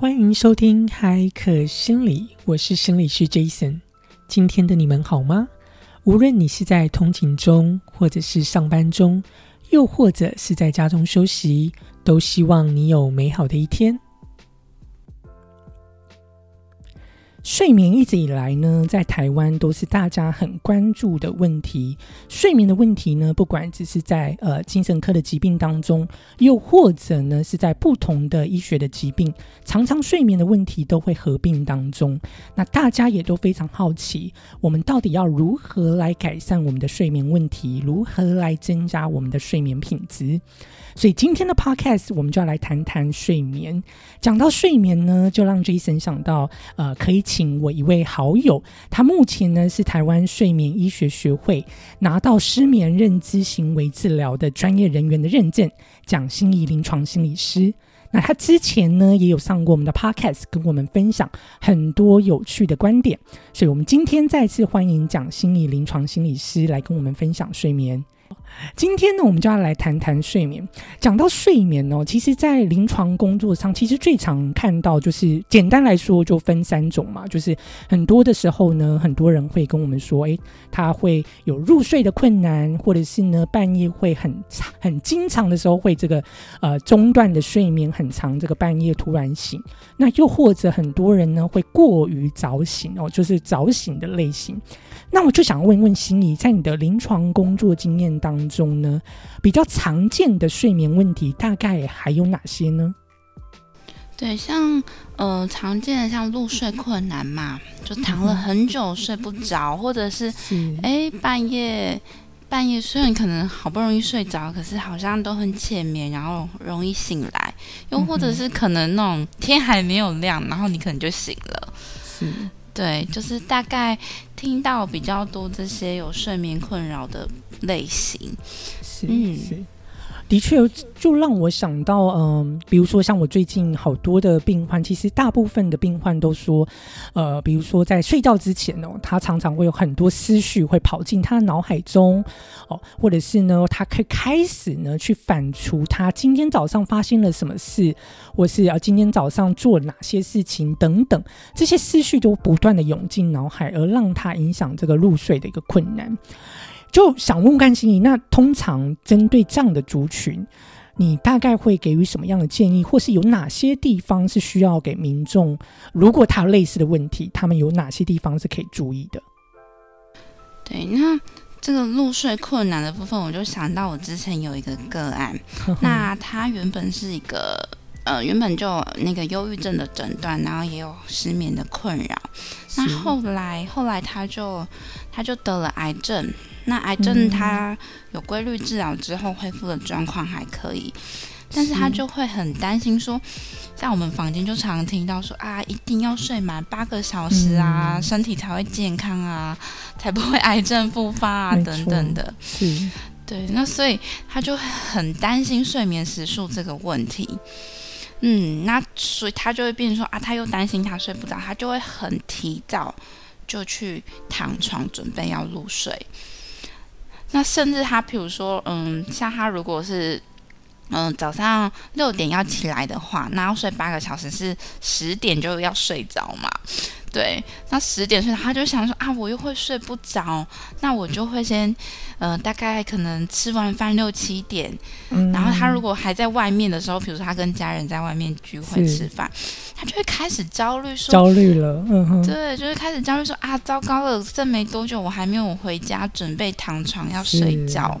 欢迎收听海可心理，我是心理师 Jason。今天的你们好吗？无论你是在通勤中，或者是上班中，又或者是在家中休息，都希望你有美好的一天。睡眠一直以来呢，在台湾都是大家很关注的问题。睡眠的问题呢，不管只是在呃精神科的疾病当中，又或者呢是在不同的医学的疾病，常常睡眠的问题都会合并当中。那大家也都非常好奇，我们到底要如何来改善我们的睡眠问题，如何来增加我们的睡眠品质？所以今天的 podcast 我们就要来谈谈睡眠。讲到睡眠呢，就让 Jason 想到，呃，可以请我一位好友，他目前呢是台湾睡眠医学学会拿到失眠认知行为治疗的专业人员的认证，蒋心怡临床心理师。那他之前呢也有上过我们的 podcast，跟我们分享很多有趣的观点。所以我们今天再次欢迎蒋心怡临床心理师来跟我们分享睡眠。今天呢，我们就要来谈谈睡眠。讲到睡眠哦，其实，在临床工作上，其实最常看到就是，简单来说，就分三种嘛。就是很多的时候呢，很多人会跟我们说，诶，他会有入睡的困难，或者是呢，半夜会很长、很经常的时候会这个呃中断的睡眠很长，这个半夜突然醒。那又或者很多人呢会过于早醒哦，就是早醒的类型。那我就想问问心怡，在你的临床工作经验当中呢，比较常见的睡眠问题大概还有哪些呢？对，像呃常见的像入睡困难嘛，就躺了很久睡不着，或者是哎半夜半夜虽然可能好不容易睡着，可是好像都很浅眠，然后容易醒来，又或者是可能那种天还没有亮，然后你可能就醒了。是。对，就是大概听到比较多这些有睡眠困扰的类型，嗯。的确，就让我想到，嗯，比如说像我最近好多的病患，其实大部分的病患都说，呃，比如说在睡觉之前哦，他常常会有很多思绪会跑进他的脑海中，哦，或者是呢，他可以开始呢去反刍他今天早上发生了什么事，或是啊今天早上做哪些事情等等，这些思绪都不断的涌进脑海，而让他影响这个入睡的一个困难。就想问甘心怡，那通常针对这样的族群，你大概会给予什么样的建议，或是有哪些地方是需要给民众？如果他有类似的问题，他们有哪些地方是可以注意的？对，那这个入睡困难的部分，我就想到我之前有一个个案，那他原本是一个呃，原本就那个忧郁症的诊断，然后也有失眠的困扰，那后来后来他就他就得了癌症。那癌症它有规律治疗之后恢复的状况还可以，但是他就会很担心说，像我们房间就常听到说啊，一定要睡满八个小时啊，身体才会健康啊，才不会癌症复发啊等等的。是，对，那所以他就很担心睡眠时数这个问题。嗯，那所以他就会变成说啊，他又担心他睡不着，他就会很提早就去躺床准备要入睡。那甚至他，譬如说，嗯，像他如果是，嗯，早上六点要起来的话，那要睡八个小时，是十点就要睡着嘛？对，那十点睡，他就想说啊，我又会睡不着，那我就会先，呃，大概可能吃完饭六七点，然后他如果还在外面的时候，比如说他跟家人在外面聚会吃饭，他就会开始焦虑，说焦虑了，嗯哼，对，就是开始焦虑说啊，糟糕了，这没多久我还没有回家，准备躺床要睡觉，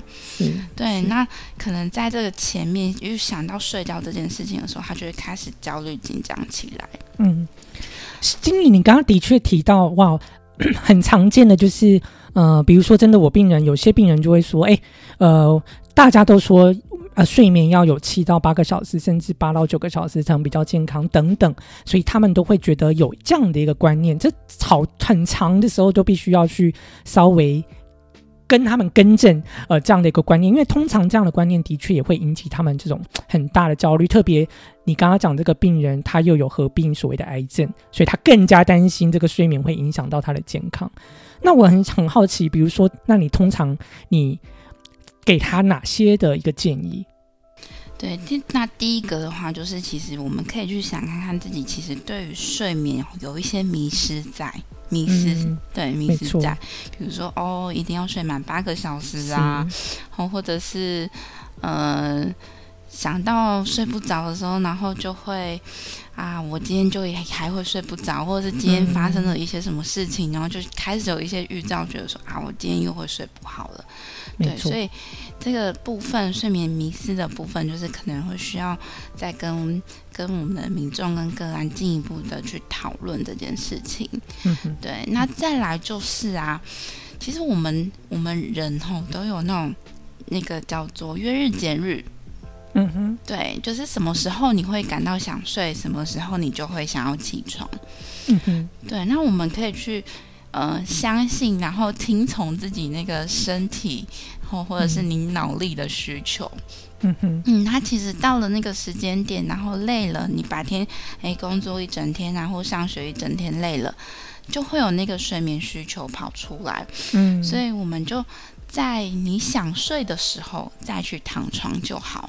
对，那可能在这个前面又想到睡觉这件事情的时候，他就会开始焦虑紧张起来，嗯。经理，你刚刚的确提到，哇，很常见的就是，呃，比如说，真的，我病人有些病人就会说，哎，呃，大家都说，呃，睡眠要有七到八个小时，甚至八到九个小时才能比较健康等等，所以他们都会觉得有这样的一个观念，这好很长的时候都必须要去稍微。跟他们更正，呃，这样的一个观念，因为通常这样的观念的确也会引起他们这种很大的焦虑。特别你刚刚讲这个病人，他又有合并所谓的癌症，所以他更加担心这个睡眠会影响到他的健康。那我很很好奇，比如说，那你通常你给他哪些的一个建议？对，那第一个的话，就是其实我们可以去想看看自己，其实对于睡眠有一些迷失在，迷失、嗯对迷失在，比如说哦，一定要睡满八个小时啊，哦，或者是呃，想到睡不着的时候，然后就会啊，我今天就也还会睡不着，或者是今天发生了一些什么事情，然后就开始有一些预兆，觉得说啊，我今天又会睡不好了。对，所，以这个部分睡眠迷失的部分，就是可能会需要再跟跟我们的民众跟个案进一步的去讨论这件事情。嗯，对，那再来就是啊，其实我们我们人吼都有那种那个叫做月日减日，嗯哼，对，就是什么时候你会感到想睡，什么时候你就会想要起床。嗯哼，对，那我们可以去呃相信，然后听从自己那个身体或或者是你脑力的需求。嗯哼，嗯，他其实到了那个时间点，然后累了，你白天诶工作一整天，然后上学一整天累了，就会有那个睡眠需求跑出来。嗯，所以我们就在你想睡的时候再去躺床就好。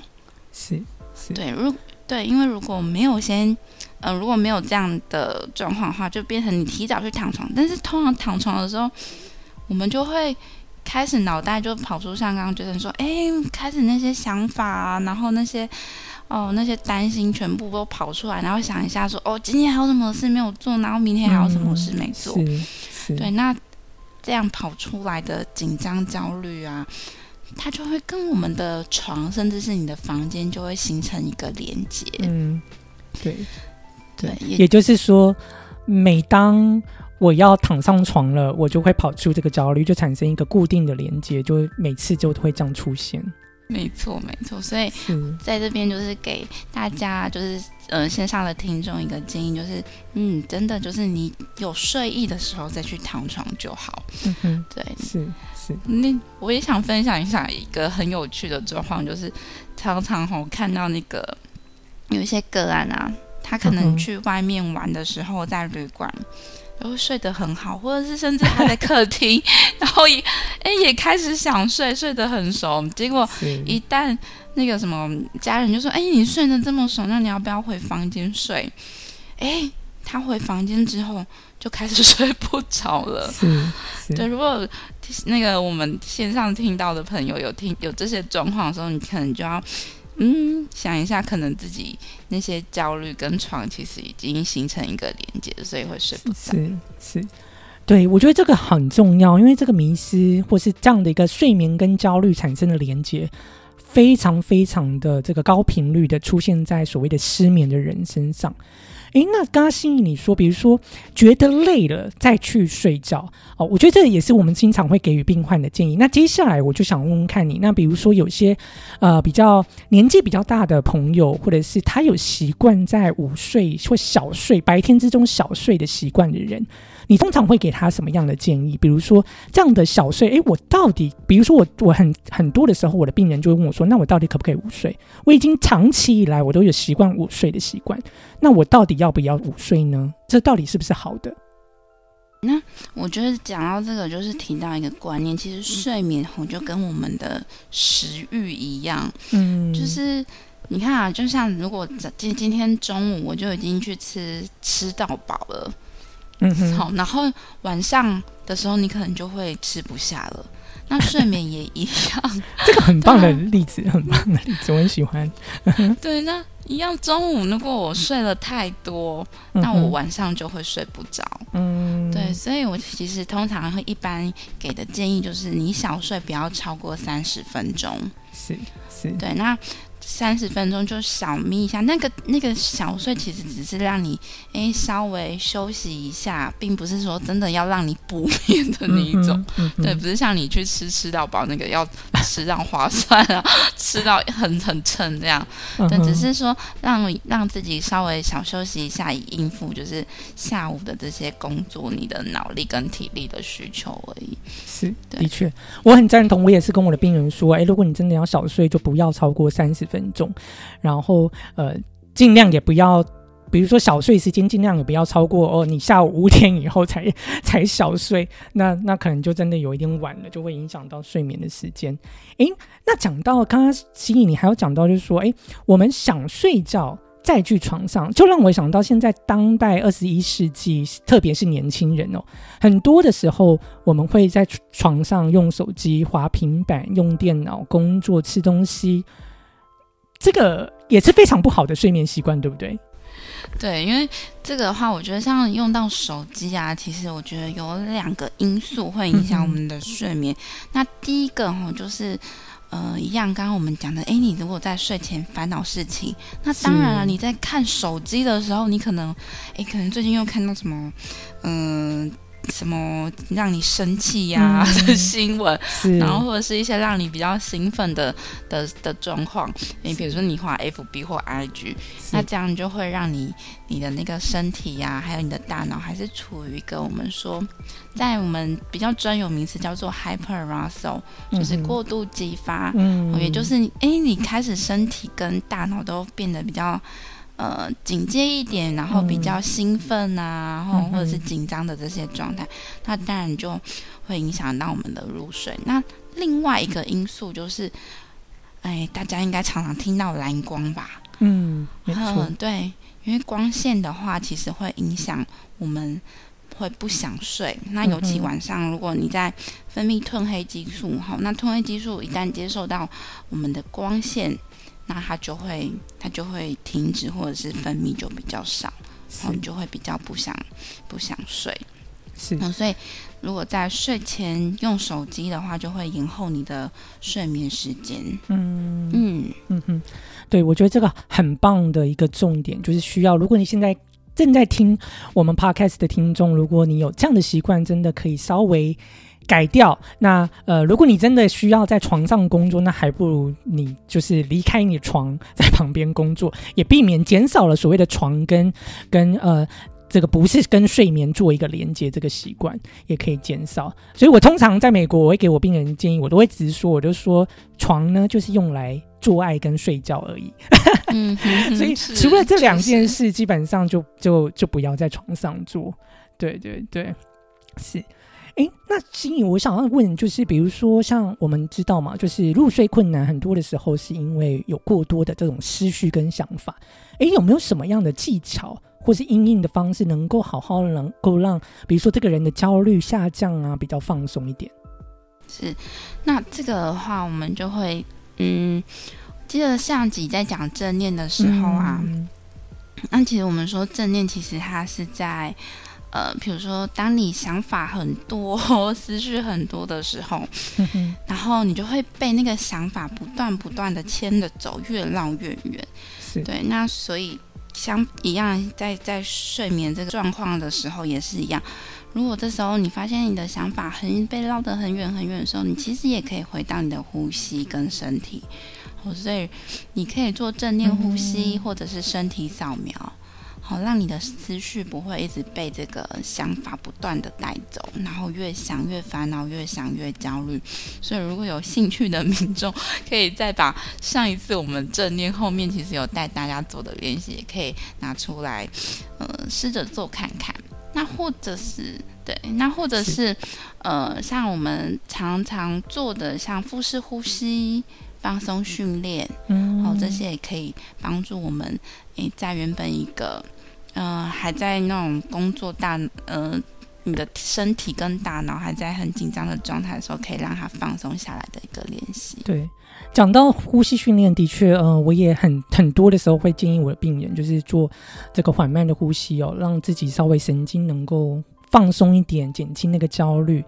是是，对，如对，因为如果没有先，呃，如果没有这样的状况的话，就变成你提早去躺床。但是通常躺床的时候，我们就会开始脑袋就跑出像刚刚觉得说，哎，开始那些想法啊，然后那些。哦，那些担心全部都跑出来，然后想一下说，哦，今天还有什么事没有做，然后明天还有什么事没做，对，那这样跑出来的紧张、焦虑啊，它就会跟我们的床，甚至是你的房间，就会形成一个连接。嗯，对。对，也也就是说，每当我要躺上床了，我就会跑出这个焦虑，就产生一个固定的连接，就每次就会这样出现。没错，没错。所以，在这边就是给大家，就是呃线上的听众一个建议，就是嗯，真的就是你有睡意的时候再去躺床就好。嗯哼，对，是 是，那我也想分享一下一个很有趣的状况，就是常常我看到那个有一些个案啊，他可能去外面玩的时候，在旅馆。都会睡得很好，或者是甚至他在客厅，然后也哎也开始想睡，睡得很熟。结果一旦那个什么家人就说：“哎，你睡得这么熟，那你要不要回房间睡？”哎，他回房间之后就开始 睡不着了。是是，对，如果那个我们线上听到的朋友有听有这些状况的时候，你可能就要嗯想一下，可能自己那些焦虑跟床其实已经形成一个连接，所以会睡不着。是是，对我觉得这个很重要，因为这个迷失或是这样的一个睡眠跟焦虑产生的连接，非常非常的这个高频率的出现在所谓的失眠的人身上。诶，那刚刚心仪你说，比如说觉得累了再去睡觉哦，我觉得这也是我们经常会给予病患的建议。那接下来我就想问问看你，那比如说有些呃比较年纪比较大的朋友，或者是他有习惯在午睡或小睡、白天之中小睡的习惯的人，你通常会给他什么样的建议？比如说这样的小睡，诶，我到底，比如说我我很很多的时候，我的病人就会问我说，那我到底可不可以午睡？我已经长期以来我都有习惯午睡的习惯，那我到底要不要午睡呢？这到底是不是好的？那我觉得讲到这个，就是提到一个观念，其实睡眠吼就跟我们的食欲一样，嗯，就是你看啊，就像如果今今天中午我就已经去吃吃到饱了，嗯哼，好，然后晚上的时候你可能就会吃不下了。那睡眠也一样，这个很棒的例子，很棒的例子，我很喜欢。对，那一样中午如果我睡了太多，嗯那我晚上就会睡不着。嗯，对，所以我其实通常会一般给的建议就是，你小睡不要超过三十分钟。是是，对，那三十分钟就小眯一下，那个那个小睡其实只是让你诶稍微休息一下，并不是说真的要让你补眠的那一种。对，不是像你去吃吃到饱那个要吃到划算啊，吃到很很撑这样。对，嗯只是说让让自己稍微小休息一下，以应付就是下午的这些工作，你的脑力跟体力的需求而已。是，对的确，我很赞同。我也是跟我的病人说，哎，如果你真的要小睡，就不要超过三十分钟，然后呃，尽量也不要比如说小睡时间尽量也不要超过哦，你下午五点以后才 才小睡，那那可能就真的有一点晚了，就会影响到睡眠的时间。诶，那讲到刚刚心怡，你还有讲到就是说，诶，我们想睡觉再去床上，就让我想到现在当代二十一世纪，特别是年轻人哦，很多的时候我们会在床上用手机、滑平板、用电脑工作、吃东西，这个也是非常不好的睡眠习惯，对不对？对，因为这个的话，我觉得像用到手机啊，其实我觉得有两个因素会影响我们的睡眠。那第一个哈，就是呃，一样，刚刚我们讲的，哎，你如果在睡前烦恼事情，那当然了，你在看手机的时候，你可能，哎，可能最近又看到什么，嗯。什么让你生气呀 的新闻，然后或者是一些让你比较兴奋的的的状况，你比如说你画 FB 或 IG，那这样就会让你你的那个身体呀，还有你的大脑还是处于一个我们说，在我们比较专有名词叫做 hyper arousal，就是过度激发，嗯，也就是哎，你开始身体跟大脑都变得比较。呃，警戒一点，然后比较兴奋啊，然后或者是紧张的这些状态，那当然就会影响到我们的入睡。那另外一个因素就是，哎，大家应该常常听到蓝光吧？嗯，没错，对，因为光线的话，其实会影响我们会不想睡。那尤其晚上，如果你在分泌褪黑激素，哈，那褪黑激素一旦接受到我们的光线。那它就会，它就会停止，或者是分泌就比较少，然后你就会比较不想不想睡。是，所以如果在睡前用手机的话，就会延后你的睡眠时间。嗯嗯嗯哼，对，我觉得这个很棒的一个重点就是需要，如果你现在正在听我们 podcast 的听众，如果你有这样的习惯，真的可以稍微。改掉那呃，如果你真的需要在床上工作，那还不如你就是离开你的床，在旁边工作，也避免减少了所谓的床跟跟呃这个不是跟睡眠做一个连接这个习惯，也可以减少。所以我通常在美国，我会给我病人建议，我都会直说，我就说床呢就是用来做爱跟睡觉而已。嗯，所以除了这两件事，基本上就就就不要在床上做。对对对，是。哎，那心颖，我想要问，就是比如说，像我们知道嘛，就是入睡困难，很多的时候是因为有过多的这种思绪跟想法。哎，有没有什么样的技巧或是应应的方式，能够好好能够让，比如说这个人的焦虑下降啊，比较放松一点？是，那这个的话，我们就会，嗯，记得上集在讲正念的时候啊，那其实我们说正念，其实它是在。呃，比如说，当你想法很多、思绪很多的时候，然后你就会被那个想法不断不断的牵着走，越绕越远。对，那所以相一样，在在睡眠这个状况的时候也是一样。如果这时候你发现你的想法很被绕得很远很远的时候，你其实也可以回到你的呼吸跟身体。所以你可以做正念呼吸，或者是身体扫描。好，让你的思绪不会一直被这个想法不断的带走，然后越想越烦恼，越想越焦虑。所以，如果有兴趣的民众，可以再把上一次我们正念后面其实有带大家做的练习，也可以拿出来，呃，试着做看看。那或者是对，那或者是呃，像我们常常做的，像腹式呼吸。放松训练，嗯，好，这些也可以帮助我们，诶，在原本一个，呃，还在那种工作大，呃，你的身体跟大脑还在很紧张的状态的时候，可以让它放松下来的一个练习。对，讲到呼吸训练，的确，呃，我也很很多的时候会建议我的病人，就是做这个缓慢的呼吸哦，让自己稍微神经能够放松一点，减轻那个焦虑。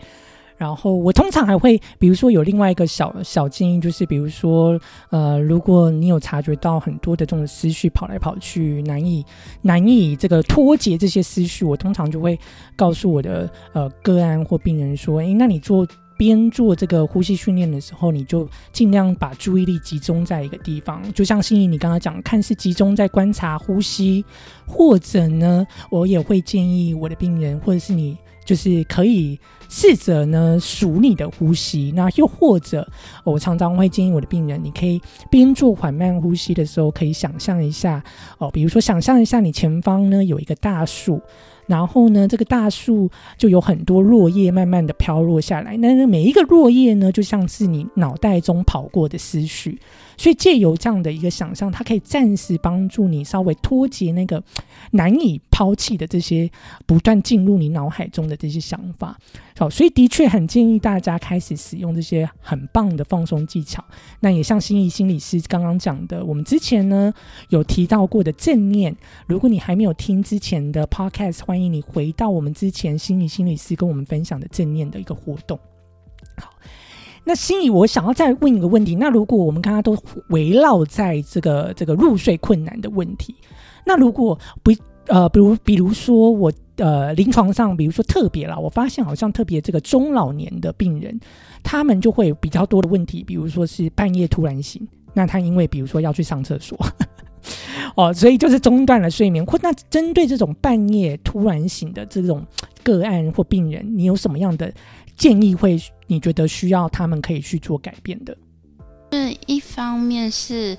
然后我通常还会，比如说有另外一个小小建议，就是比如说，呃，如果你有察觉到很多的这种思绪跑来跑去，难以难以这个脱节这些思绪，我通常就会告诉我的呃个案或病人说，诶，那你做边做这个呼吸训练的时候，你就尽量把注意力集中在一个地方，就像心怡你刚刚讲，看是集中在观察呼吸，或者呢，我也会建议我的病人或者是你，就是可以。试着呢数你的呼吸。那又或者，我常常会建议我的病人，你可以边做缓慢呼吸的时候，可以想象一下哦，比如说想象一下你前方呢有一个大树。然后呢，这个大树就有很多落叶慢慢的飘落下来。那每一个落叶呢，就像是你脑袋中跑过的思绪。所以借由这样的一个想象，它可以暂时帮助你稍微脱节那个 难以抛弃的这些不断进入你脑海中的这些想法。好，所以的确很建议大家开始使用这些很棒的放松技巧。那也像心仪心理师刚刚讲的，我们之前呢有提到过的正念。如果你还没有听之前的 podcast，欢迎你回到我们之前心仪心理师跟我们分享的正念的一个活动。好。那心仪，我想要再问一个问题。那如果我们刚刚都围绕在这个这个入睡困难的问题，那如果不呃，比如比如说我呃临床上，比如说特别啦，我发现好像特别这个中老年的病人，他们就会比较多的问题，比如说是半夜突然醒，那他因为比如说要去上厕所，哦，所以就是中断了睡眠。或那针对这种半夜突然醒的这种个案或病人，你有什么样的？建议会，你觉得需要他们可以去做改变的？是一方面是，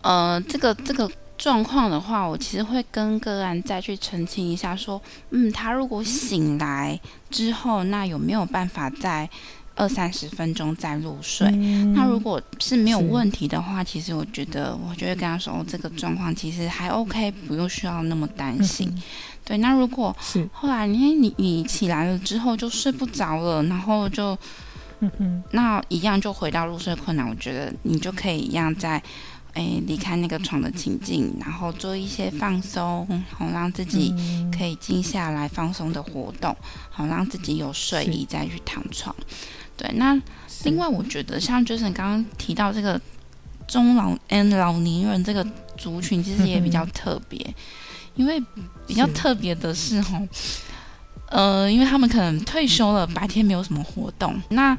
呃，这个这个状况的话，我其实会跟个案再去澄清一下，说，嗯，他如果醒来之后，那有没有办法在二三十分钟再入睡？那如果是没有问题的话，其实我觉得，我就会跟他说，哦，这个状况其实还 OK，不用需要那么担心。对，那如果后来你你你起来了之后就睡不着了，然后就，那一样就回到入睡困难。我觉得你就可以一样在，哎，离开那个床的情境，然后做一些放松，好让自己可以静下来放松的活动，好让自己有睡意再去躺床。对，那另外我觉得像 Jason 刚刚提到这个中老嗯老年人这个族群，其实也比较特别。因为比较特别的是哦，呃，因为他们可能退休了，白天没有什么活动，那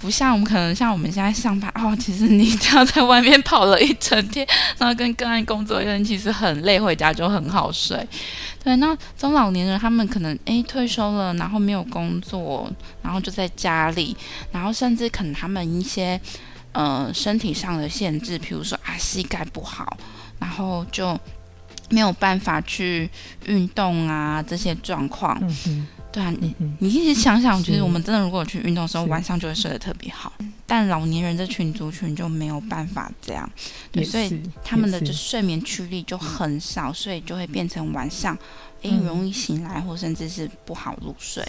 不像我们可能像我们现在上班哦，其实你这样在外面跑了一整天，然后跟个案工作的人其实很累，回家就很好睡。对，那中老年人他们可能诶退休了，然后没有工作，然后就在家里，然后甚至可能他们一些呃身体上的限制，比如说啊膝盖不好，然后就。没有办法去运动啊，这些状况，对啊，你你一直想想，其实我们真的如果去运动的时候，晚上就会睡得特别好。但老年人这群族群就没有办法这样，对，所以他们的就睡眠驱力就很少，所以就会变成晚上诶容易醒来，或甚至是不好入睡。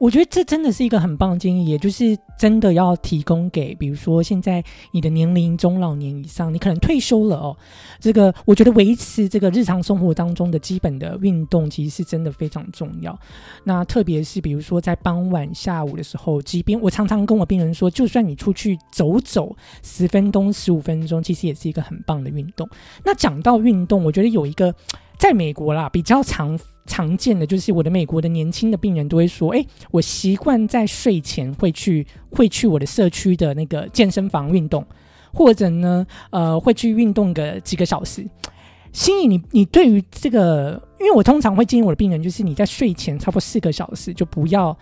我觉得这真的是一个很棒的建议，也就是真的要提供给，比如说现在你的年龄中老年以上，你可能退休了哦。这个我觉得维持这个日常生活当中的基本的运动，其实是真的非常重要。那特别是比如说在傍晚下午的时候，即便我常常跟我病人说，就算你出去走走十分钟、十五分钟，其实也是一个很棒的运动。那讲到运动，我觉得有一个在美国啦比较常。常见的就是我的美国的年轻的病人都会说：“哎，我习惯在睡前会去会去我的社区的那个健身房运动，或者呢，呃，会去运动个几个小时。”心怡，你你对于这个，因为我通常会建议我的病人，就是你在睡前差不多四个小时就不要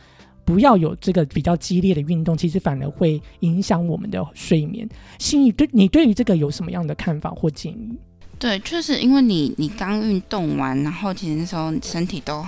不要有这个比较激烈的运动，其实反而会影响我们的睡眠。心怡，对你对于这个有什么样的看法或建议？对，确实，因为你你刚运动完，然后其实那时候身体都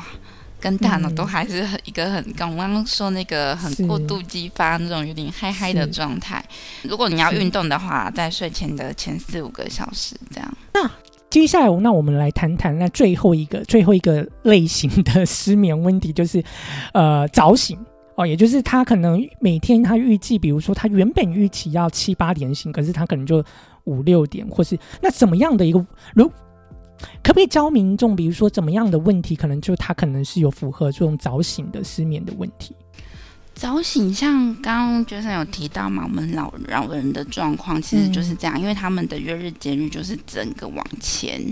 跟大脑都还是很一个很刚刚刚说那个很过度激发那种有点嗨嗨的状态。如果你要运动的话，在睡前的前四五个小时这样。那接下来，那我们来谈谈那最后一个最后一个类型的 失眠问题，就是呃早醒哦，也就是他可能每天他预计，比如说他原本预期要七八点醒，可是他可能就。五六点，或是那怎么样的一个，如可不可以教民众，比如说怎么样的问题，可能就他可能是有符合这种早醒的失眠的问题。早醒像刚刚觉生有提到嘛，我们老老人的状况其实就是这样，因为他们的月日节律就是整个往前，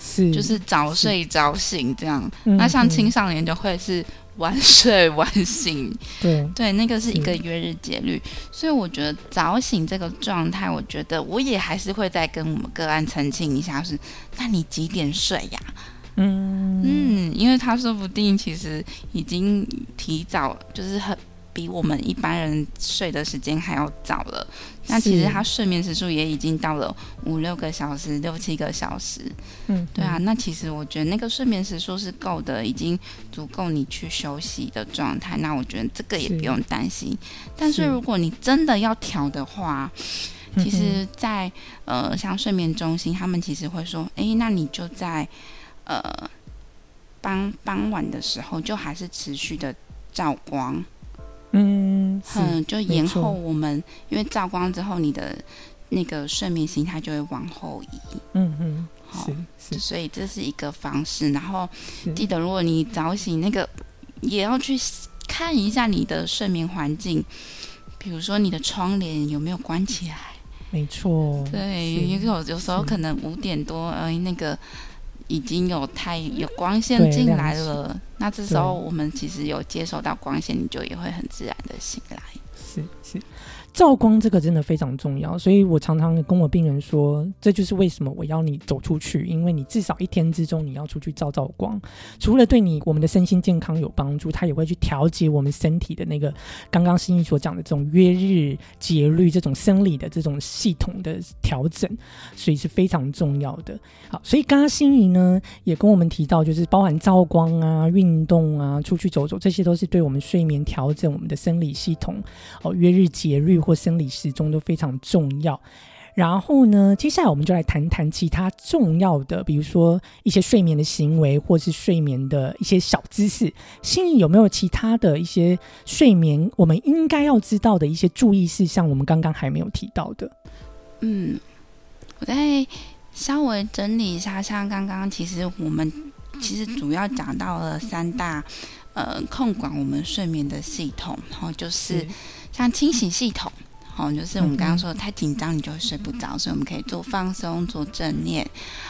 是就是早睡早醒这样。那像青少年就会是。晚睡晚醒，对。对，那个是一个月日节律，所以我觉得早醒这个状态，我觉得我也还是会再跟我们个案澄清一下，是那你几点睡呀？嗯。嗯，因为他说不定其实已经提早，就是很比我们一般人睡的时间还要早了。那其实他睡眠时数也已经到了五六个小时、六七个小时。嗯，对啊，那其实我觉得那个睡眠时数是够的，已经足够你去休息的状态。那我觉得这个也不用担心。但是是如果你真的要调的话，嗯其实在，呃像睡眠中心，他们其实会说，诶，那你就在呃傍傍晚的时候，就还是持续的照光，嗯，就延后我们因为照光之后，你的那个睡眠形态就会往后移。嗯嗯，好所以这是一个方式。然后，记得，如果你早醒，那个也要去看一下你的睡眠环境，比如说你的窗帘有没有关起来。没错，对，因为有有时候可能五点多，呃，那个已经有太有光线进来了。那这时候我们其实有接收到光线，你就也会很自然的醒来。是是，照光这个真的非常重要，所以我常常跟我病人说，这就是为什么我要你走出去，因为你至少一天之中你要出去照照光，除了对你我们的身心健康有帮助，它也会去调节我们身体的那个刚刚心怡所讲的这种约日节律这种生理的这种系统的调整，所以是非常重要的。好，所以刚刚心怡呢也跟我们提到，就是包含照光啊、运动啊、出去走走，这些都是对我们睡眠调整、我们的生理系统哦，月日节律或生理时钟都非常重要。然后呢，接下来我们就来谈谈其他重要的，比如说一些睡眠的行为，或是睡眠的一些小知识。心里有没有其他的一些睡眠我们应该要知道的一些注意事项？我们刚刚还没有提到的。嗯，我再稍微整理一下，像刚刚其实我们其实主要讲到了三大呃控管我们睡眠的系统，然后就是像清醒系统。好，就是我们刚刚说的太紧张，你就会睡不着，所以我们可以做放松，做正念。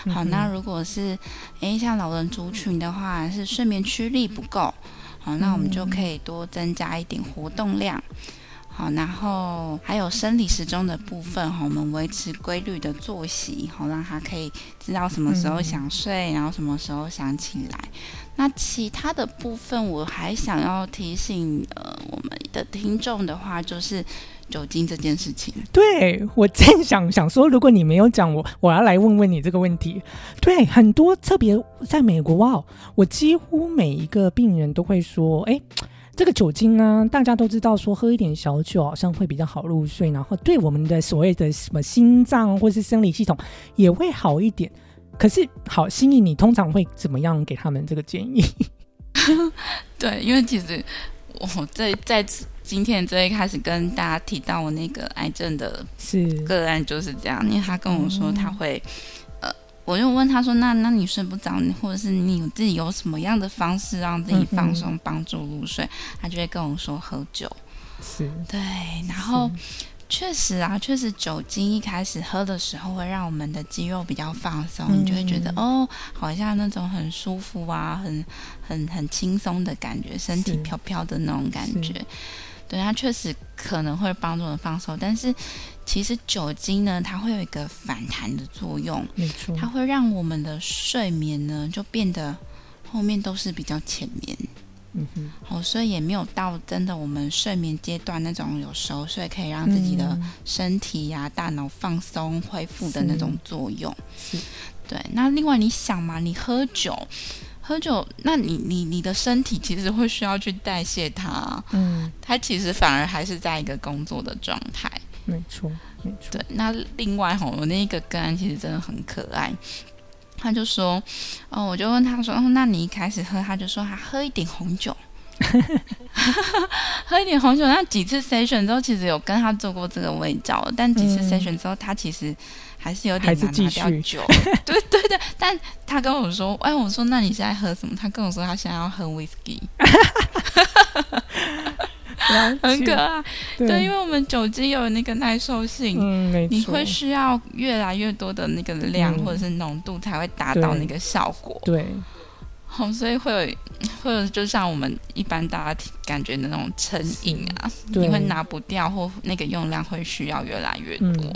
好，嗯那如果是诶像老人族群的话，是睡眠驱力不够，好，那我们就可以多增加一点活动量。好，然后还有生理时钟的部分，哈，我们维持规律的作息，好，让他可以知道什么时候想睡，然后什么时候想起来。那其他的部分，我还想要提醒呃我们的听众的话，就是酒精这件事情。对我正想想说，如果你没有讲，我我要来问问你这个问题。对，很多特别在美国哇，我几乎每一个病人都会说，哎。这个酒精啊，大家都知道，说喝一点小酒好像会比较好入睡，然后对我们的所谓的什么心脏或是生理系统也会好一点。可是，好，心意，你通常会怎么样给他们这个建议？对，因为其实我在在今天最一开始跟大家提到我那个癌症的是个案就是这样，因为他跟我说他会，呃，我就问他说，那那你睡不着，或者是你自己有什么样的方式让自己放松，帮助入睡？他就会跟我说喝酒。是，对，然后确实啊，确实酒精一开始喝的时候会让我们的肌肉比较放松，嗯你就会觉得哦，好像那种很舒服啊，很很很轻松的感觉，身体飘飘的那种感觉。对，它确实可能会帮助我们放松，但是其实酒精呢，它会有一个反弹的作用，没错，它会让我们的睡眠呢就变得后面都是比较浅眠。嗯哼，哦，所以也没有到真的我们睡眠阶段那种有熟睡可以让自己的嗯身体呀、大脑放松恢复的那种作用。是对，那另外你想嘛，你喝酒，喝酒，那你你你的身体其实会需要去代谢它，嗯，它其实反而还是在一个工作的状态。没错，没错，对，那另外哈，我那一个个案其实真的很可爱。他就说，哦，我就问他说，哦，那你一开始喝，他就说他喝一点红酒，喝一点红酒。那几次 session 之后，其实有跟他做过这个味道，但几次嗯 session 之后，他其实还是有点难拿掉酒。对对对，但他跟我说，哎，我说那你现在喝什么？他跟我说他现在要喝解 很可爱。对，因，为我们酒精有那个耐受性，嗯，没错，你会需要越来越多的那个量嗯或者是浓度才会达到那个效果。对，好，所以会有，会有就像我们一般大家感觉的那种成瘾啊，你会拿不掉，或那个用量会需要越来越多。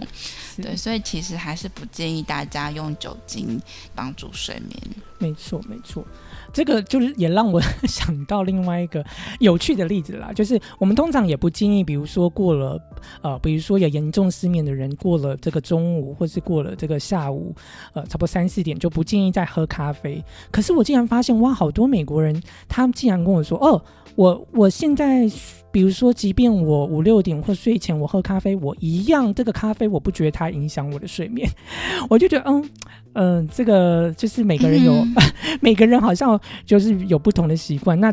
对，所以其实还是不建议大家用酒精帮助睡眠。没错，没错。这个就是也让我想到另外一个有趣的例子啦，就是我们通常也不建议，比如说过了呃，比如说有严重失眠的人过了这个中午，或是过了这个下午，呃，差不多三四点就不建议再喝咖啡。可是我竟然发现，哇，好多美国人他竟然跟我说，哦，我我现在。比如说，即便我五六点或睡前我喝咖啡，我一样这个咖啡我不觉得它影响我的睡眠，我就觉得嗯嗯，这个就是每个人有 每个人好像就是有不同的习惯那。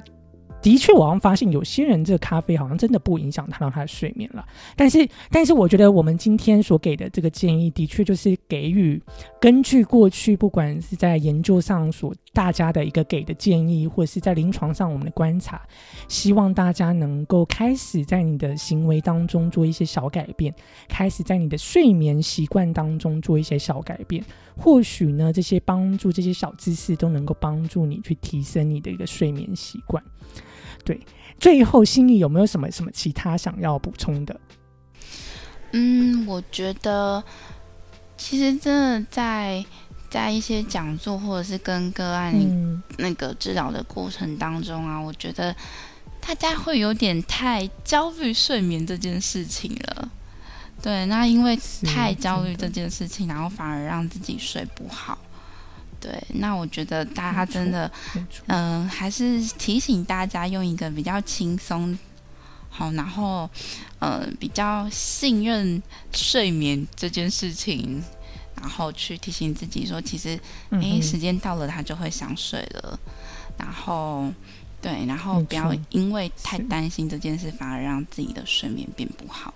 的确，我好像发现有些人这个咖啡好像真的不影响他到他的睡眠了。但是，但是我觉得我们今天所给的这个建议，的确就是给予根据过去不管是在研究上所大家的一个给的建议，或者是在临床上我们的观察，希望大家能够开始在你的行为当中做一些小改变，开始在你的睡眠习惯当中做一些小改变。或许呢，这些帮助这些小知识都能够帮助你去提升你的一个睡眠习惯。对，最后心里有没有什么什么其他想要补充的？嗯，我觉得其实真的在在一些讲座或者是跟个案那个治疗的过程当中啊，我觉得大家会有点太焦虑睡眠这件事情了。对，那因为太焦虑这件事情，然后反而让自己睡不好。对，那我觉得大家真的，嗯，还是提醒大家用一个比较轻松，好，然后，呃，比较信任睡眠这件事情，然后去提醒自己说，其实，哎，时间到了，他就会想睡了。然后，对，然后不要因为太担心这件事，反而让自己的睡眠变不好。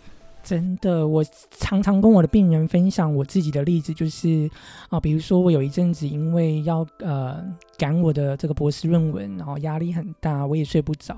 真的，我常常跟我的病人分享我自己的例子，就是啊，比如说我有一阵子因为要呃赶我的这个博士论文，然后压力很大，我也睡不着。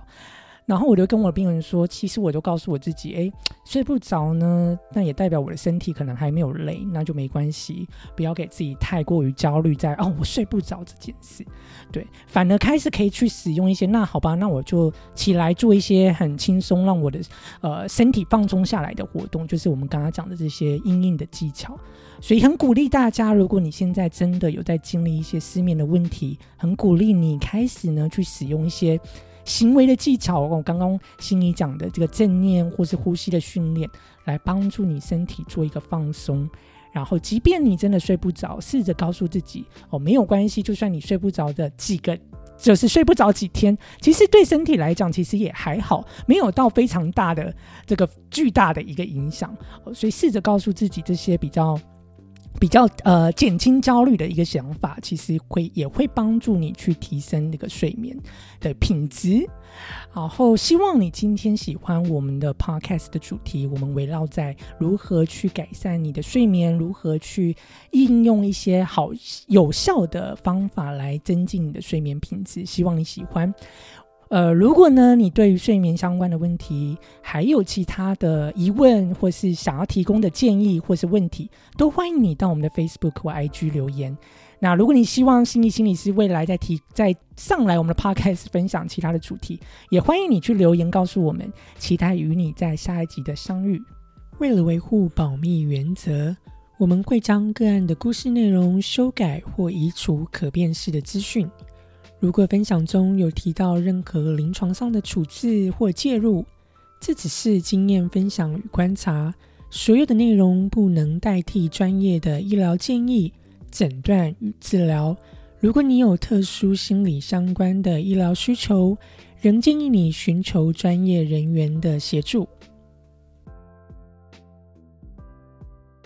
然后我就跟我的病人说，其实我就告诉我自己，哎，睡不着呢，那也代表我的身体可能还没有累，那就没关系，不要给自己太过于焦虑在哦，我睡不着这件事。对，反而开始可以去使用一些，那好吧，那我就起来做一些很轻松，让我的呃身体放松下来的活动，就是我们刚刚讲的这些应应的技巧。所以很鼓励大家，如果你现在真的有在经历一些失眠的问题，很鼓励你开始呢去使用一些。行为的技巧，我刚刚心里讲的这个正念或是呼吸的训练，来帮助你身体做一个放松。然后，即便你真的睡不着，试着告诉自己哦，没有关系，就算你睡不着的几个，就是睡不着几天，其实对身体来讲，其实也还好，没有到非常大的这个巨大的一个影响。所以，试着告诉自己这些比较。比较呃减轻焦虑的一个想法，其实会也会帮助你去提升那个睡眠的品质。然后希望你今天喜欢我们的 podcast 的主题，我们围绕在如何去改善你的睡眠，如何去应用一些好有效的方法来增进你的睡眠品质。希望你喜欢。呃，如果呢，你对于睡眠相关的问题还有其他的疑问，或是想要提供的建议或是问题，都欢迎你到我们的 Facebook 或 IG 留言。那如果你希望心理心理师未来再提再上来我们的 Podcast 分享其他的主题，也欢迎你去留言告诉我们，期待与你在下一集的相遇。为了维护保密原则，我们会将个案的故事内容修改或移除可辨识的资讯。如果分享中有提到任何临床上的处置或介入，这只是经验分享与观察，所有的内容不能代替专业的医疗建议、诊断与治疗。如果你有特殊心理相关的医疗需求，仍建议你寻求专业人员的协助。